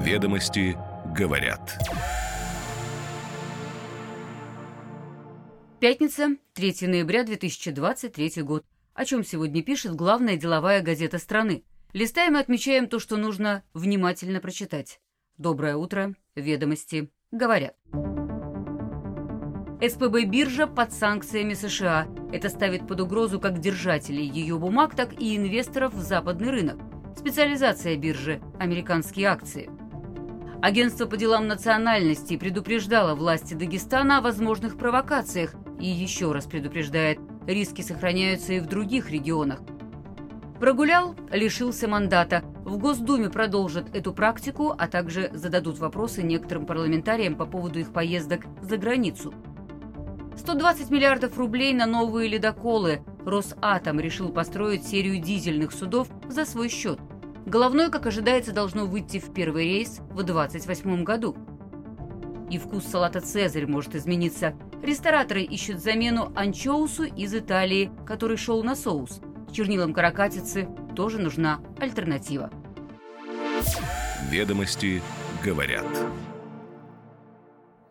Ведомости говорят. Пятница, 3 ноября 2023 год. О чем сегодня пишет главная деловая газета страны. Листаем и отмечаем то, что нужно внимательно прочитать. Доброе утро. Ведомости говорят. СПБ биржа под санкциями США. Это ставит под угрозу как держателей ее бумаг, так и инвесторов в западный рынок. Специализация биржи – американские акции. Агентство по делам национальностей предупреждало власти Дагестана о возможных провокациях и еще раз предупреждает, риски сохраняются и в других регионах. Прогулял, лишился мандата. В Госдуме продолжат эту практику, а также зададут вопросы некоторым парламентариям по поводу их поездок за границу. 120 миллиардов рублей на новые ледоколы. Росатом решил построить серию дизельных судов за свой счет. Головной, как ожидается, должно выйти в первый рейс в 2028 году. И вкус салата «Цезарь» может измениться. Рестораторы ищут замену анчоусу из Италии, который шел на соус. Чернилам каракатицы тоже нужна альтернатива. Ведомости говорят.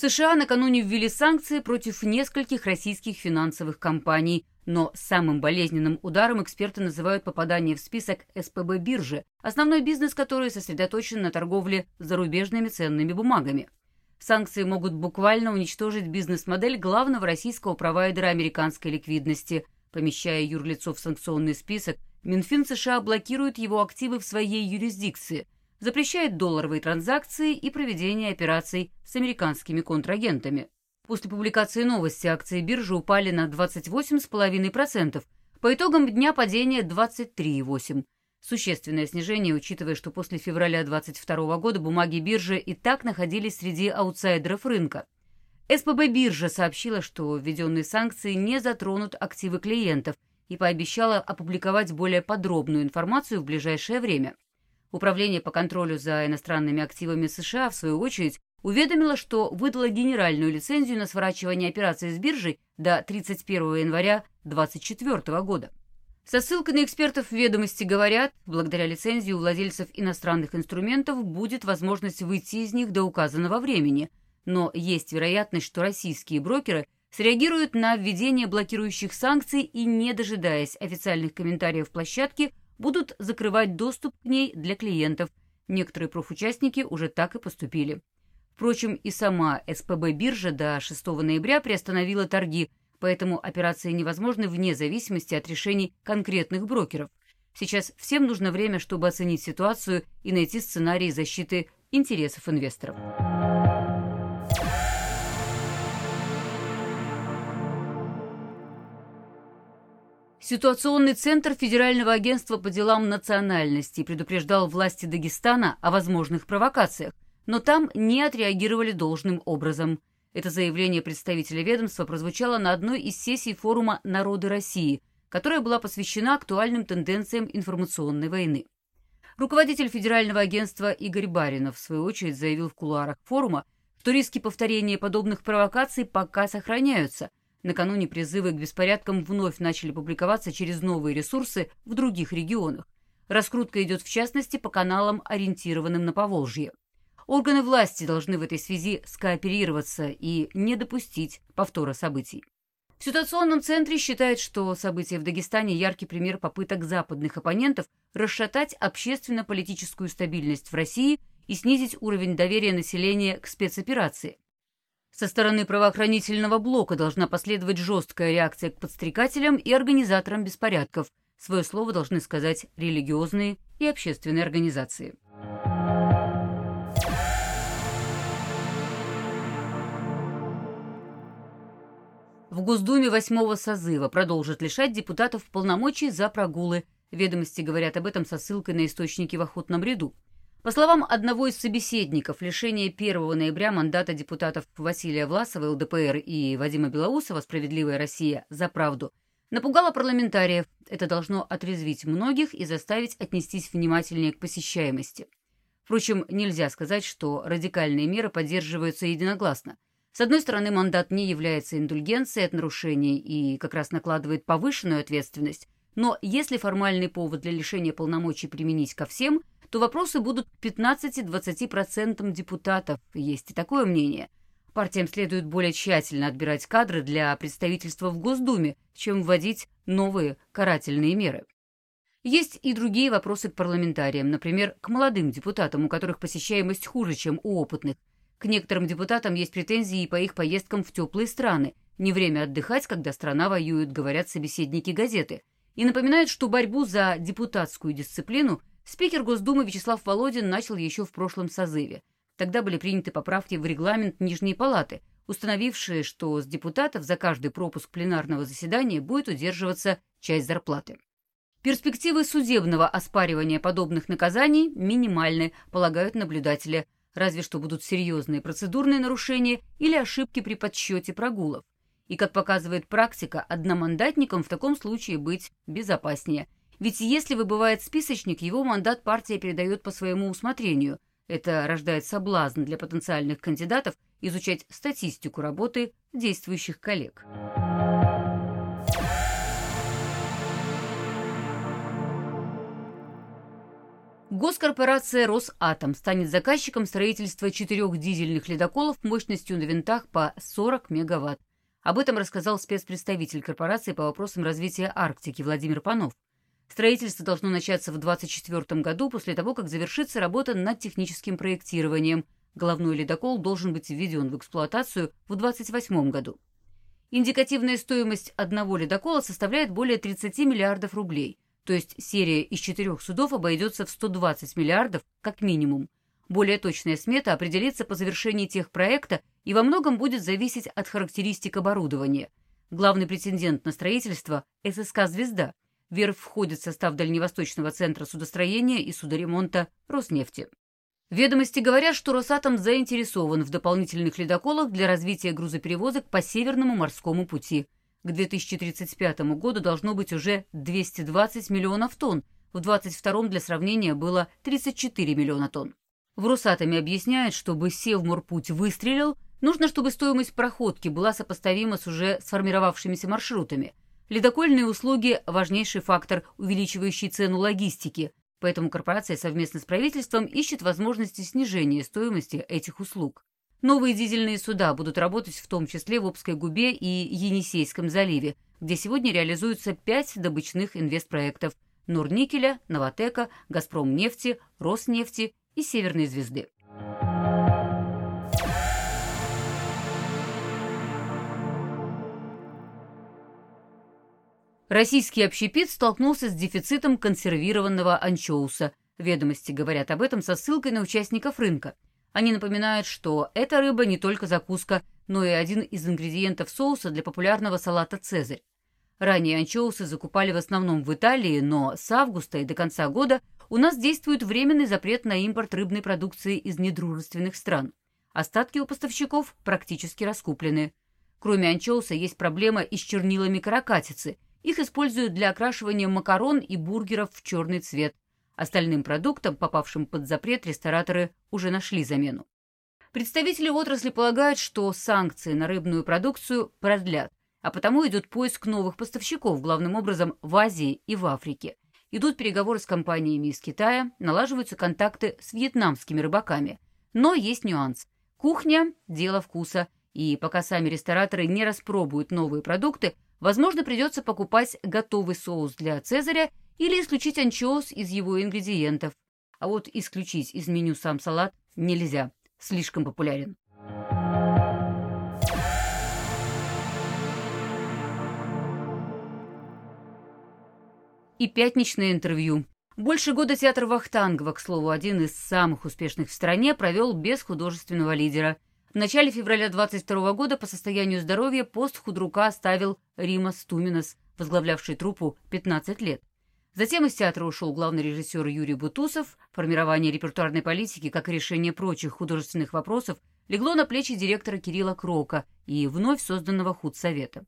США накануне ввели санкции против нескольких российских финансовых компаний, но самым болезненным ударом эксперты называют попадание в список СПБ биржи, основной бизнес которой сосредоточен на торговле зарубежными ценными бумагами. Санкции могут буквально уничтожить бизнес-модель главного российского провайдера американской ликвидности. Помещая юрлицо в санкционный список, Минфин США блокирует его активы в своей юрисдикции – запрещает долларовые транзакции и проведение операций с американскими контрагентами. После публикации новости акции биржи упали на 28,5%, по итогам дня падение 23,8%. Существенное снижение, учитывая, что после февраля 2022 года бумаги биржи и так находились среди аутсайдеров рынка. СПБ биржа сообщила, что введенные санкции не затронут активы клиентов и пообещала опубликовать более подробную информацию в ближайшее время. Управление по контролю за иностранными активами США, в свою очередь, уведомило, что выдало генеральную лицензию на сворачивание операций с биржей до 31 января 2024 года. Со ссылкой на экспертов ведомости говорят, благодаря лицензии у владельцев иностранных инструментов будет возможность выйти из них до указанного времени, но есть вероятность, что российские брокеры среагируют на введение блокирующих санкций и, не дожидаясь официальных комментариев площадки, будут закрывать доступ к ней для клиентов. Некоторые профучастники уже так и поступили. Впрочем, и сама СПБ биржа до 6 ноября приостановила торги, поэтому операции невозможны вне зависимости от решений конкретных брокеров. Сейчас всем нужно время, чтобы оценить ситуацию и найти сценарий защиты интересов инвесторов. Ситуационный центр Федерального агентства по делам национальностей предупреждал власти Дагестана о возможных провокациях, но там не отреагировали должным образом. Это заявление представителя ведомства прозвучало на одной из сессий форума «Народы России», которая была посвящена актуальным тенденциям информационной войны. Руководитель Федерального агентства Игорь Баринов, в свою очередь, заявил в кулуарах форума, что риски повторения подобных провокаций пока сохраняются – Накануне призывы к беспорядкам вновь начали публиковаться через новые ресурсы в других регионах. Раскрутка идет в частности по каналам, ориентированным на Поволжье. Органы власти должны в этой связи скооперироваться и не допустить повтора событий. В ситуационном центре считают, что события в Дагестане – яркий пример попыток западных оппонентов расшатать общественно-политическую стабильность в России и снизить уровень доверия населения к спецоперации. Со стороны правоохранительного блока должна последовать жесткая реакция к подстрекателям и организаторам беспорядков. Свое слово должны сказать религиозные и общественные организации. В Госдуме восьмого созыва продолжат лишать депутатов полномочий за прогулы. Ведомости говорят об этом со ссылкой на источники в охотном ряду. По словам одного из собеседников, лишение 1 ноября мандата депутатов Василия Власова, ЛДПР и Вадима Белоусова «Справедливая Россия. За правду» напугало парламентариев. Это должно отрезвить многих и заставить отнестись внимательнее к посещаемости. Впрочем, нельзя сказать, что радикальные меры поддерживаются единогласно. С одной стороны, мандат не является индульгенцией от нарушений и как раз накладывает повышенную ответственность, но если формальный повод для лишения полномочий применить ко всем – то вопросы будут к 15-20% депутатов. Есть и такое мнение. Партиям следует более тщательно отбирать кадры для представительства в Госдуме, чем вводить новые карательные меры. Есть и другие вопросы к парламентариям, например, к молодым депутатам, у которых посещаемость хуже, чем у опытных. К некоторым депутатам есть претензии и по их поездкам в теплые страны. Не время отдыхать, когда страна воюет, говорят собеседники газеты. И напоминают, что борьбу за депутатскую дисциплину спикер Госдумы Вячеслав Володин начал еще в прошлом созыве. Тогда были приняты поправки в регламент Нижней Палаты, установившие, что с депутатов за каждый пропуск пленарного заседания будет удерживаться часть зарплаты. Перспективы судебного оспаривания подобных наказаний минимальны, полагают наблюдатели, разве что будут серьезные процедурные нарушения или ошибки при подсчете прогулов. И, как показывает практика, одномандатникам в таком случае быть безопаснее. Ведь если выбывает списочник, его мандат партия передает по своему усмотрению. Это рождает соблазн для потенциальных кандидатов изучать статистику работы действующих коллег. Госкорпорация «Росатом» станет заказчиком строительства четырех дизельных ледоколов мощностью на винтах по 40 мегаватт. Об этом рассказал спецпредставитель корпорации по вопросам развития Арктики Владимир Панов. Строительство должно начаться в 2024 году после того, как завершится работа над техническим проектированием. Головной ледокол должен быть введен в эксплуатацию в 2028 году. Индикативная стоимость одного ледокола составляет более 30 миллиардов рублей – то есть серия из четырех судов обойдется в 120 миллиардов как минимум. Более точная смета определится по завершении техпроекта и во многом будет зависеть от характеристик оборудования. Главный претендент на строительство – ССК «Звезда». Верфь входит в состав Дальневосточного центра судостроения и судоремонта Роснефти. Ведомости говорят, что Росатом заинтересован в дополнительных ледоколах для развития грузоперевозок по Северному морскому пути – к 2035 году должно быть уже 220 миллионов тонн, в 22 для сравнения было 34 миллиона тонн. В Росатоме объясняют, чтобы Севморпуть выстрелил, нужно, чтобы стоимость проходки была сопоставима с уже сформировавшимися маршрутами. Ледокольные услуги – важнейший фактор, увеличивающий цену логистики, поэтому корпорация совместно с правительством ищет возможности снижения стоимости этих услуг. Новые дизельные суда будут работать в том числе в Обской губе и Енисейском заливе, где сегодня реализуются пять добычных инвестпроектов – Норникеля, Новотека, Газпромнефти, Роснефти и Северной звезды. Российский общепит столкнулся с дефицитом консервированного анчоуса. Ведомости говорят об этом со ссылкой на участников рынка – они напоминают, что эта рыба не только закуска, но и один из ингредиентов соуса для популярного салата «Цезарь». Ранее анчоусы закупали в основном в Италии, но с августа и до конца года у нас действует временный запрет на импорт рыбной продукции из недружественных стран. Остатки у поставщиков практически раскуплены. Кроме анчоуса есть проблема и с чернилами каракатицы. Их используют для окрашивания макарон и бургеров в черный цвет. Остальным продуктам, попавшим под запрет, рестораторы уже нашли замену. Представители отрасли полагают, что санкции на рыбную продукцию продлят, а потому идет поиск новых поставщиков, главным образом в Азии и в Африке. Идут переговоры с компаниями из Китая, налаживаются контакты с вьетнамскими рыбаками. Но есть нюанс. Кухня – дело вкуса, и пока сами рестораторы не распробуют новые продукты, возможно, придется покупать готовый соус для Цезаря или исключить анчоус из его ингредиентов. А вот исключить из меню сам салат нельзя, слишком популярен. И пятничное интервью. Больше года театр Вахтангова, к слову, один из самых успешных в стране, провел без художественного лидера. В начале февраля 22 года по состоянию здоровья пост худрука оставил Рима Стуминас, возглавлявший труппу 15 лет. Затем из театра ушел главный режиссер Юрий Бутусов. Формирование репертуарной политики, как и решение прочих художественных вопросов, легло на плечи директора Кирилла Крока и вновь созданного худсовета.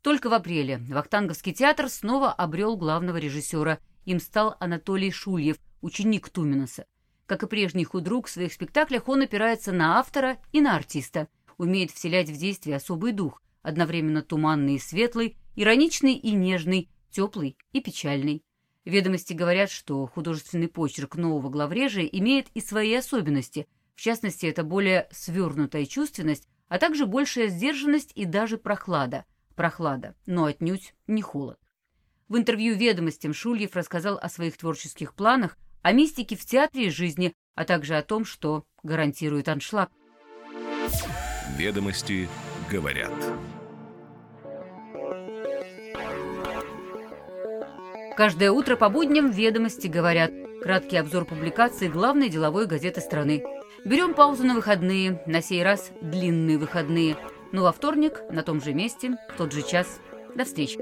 Только в апреле Вахтанговский театр снова обрел главного режиссера. Им стал Анатолий Шульев, ученик Туминаса. Как и прежний худрук, в своих спектаклях он опирается на автора и на артиста, умеет вселять в действие особый дух, одновременно туманный и светлый, ироничный и нежный, теплый и печальный. Ведомости говорят, что художественный почерк нового главрежа имеет и свои особенности. В частности, это более свернутая чувственность, а также большая сдержанность и даже прохлада. Прохлада, но отнюдь не холод. В интервью «Ведомостям» Шульев рассказал о своих творческих планах, о мистике в театре и жизни, а также о том, что гарантирует аншлаг. Ведомости говорят. Каждое утро по будням «Ведомости» говорят. Краткий обзор публикаций главной деловой газеты страны. Берем паузу на выходные, на сей раз длинные выходные. Но во вторник, на том же месте, в тот же час. До встречи.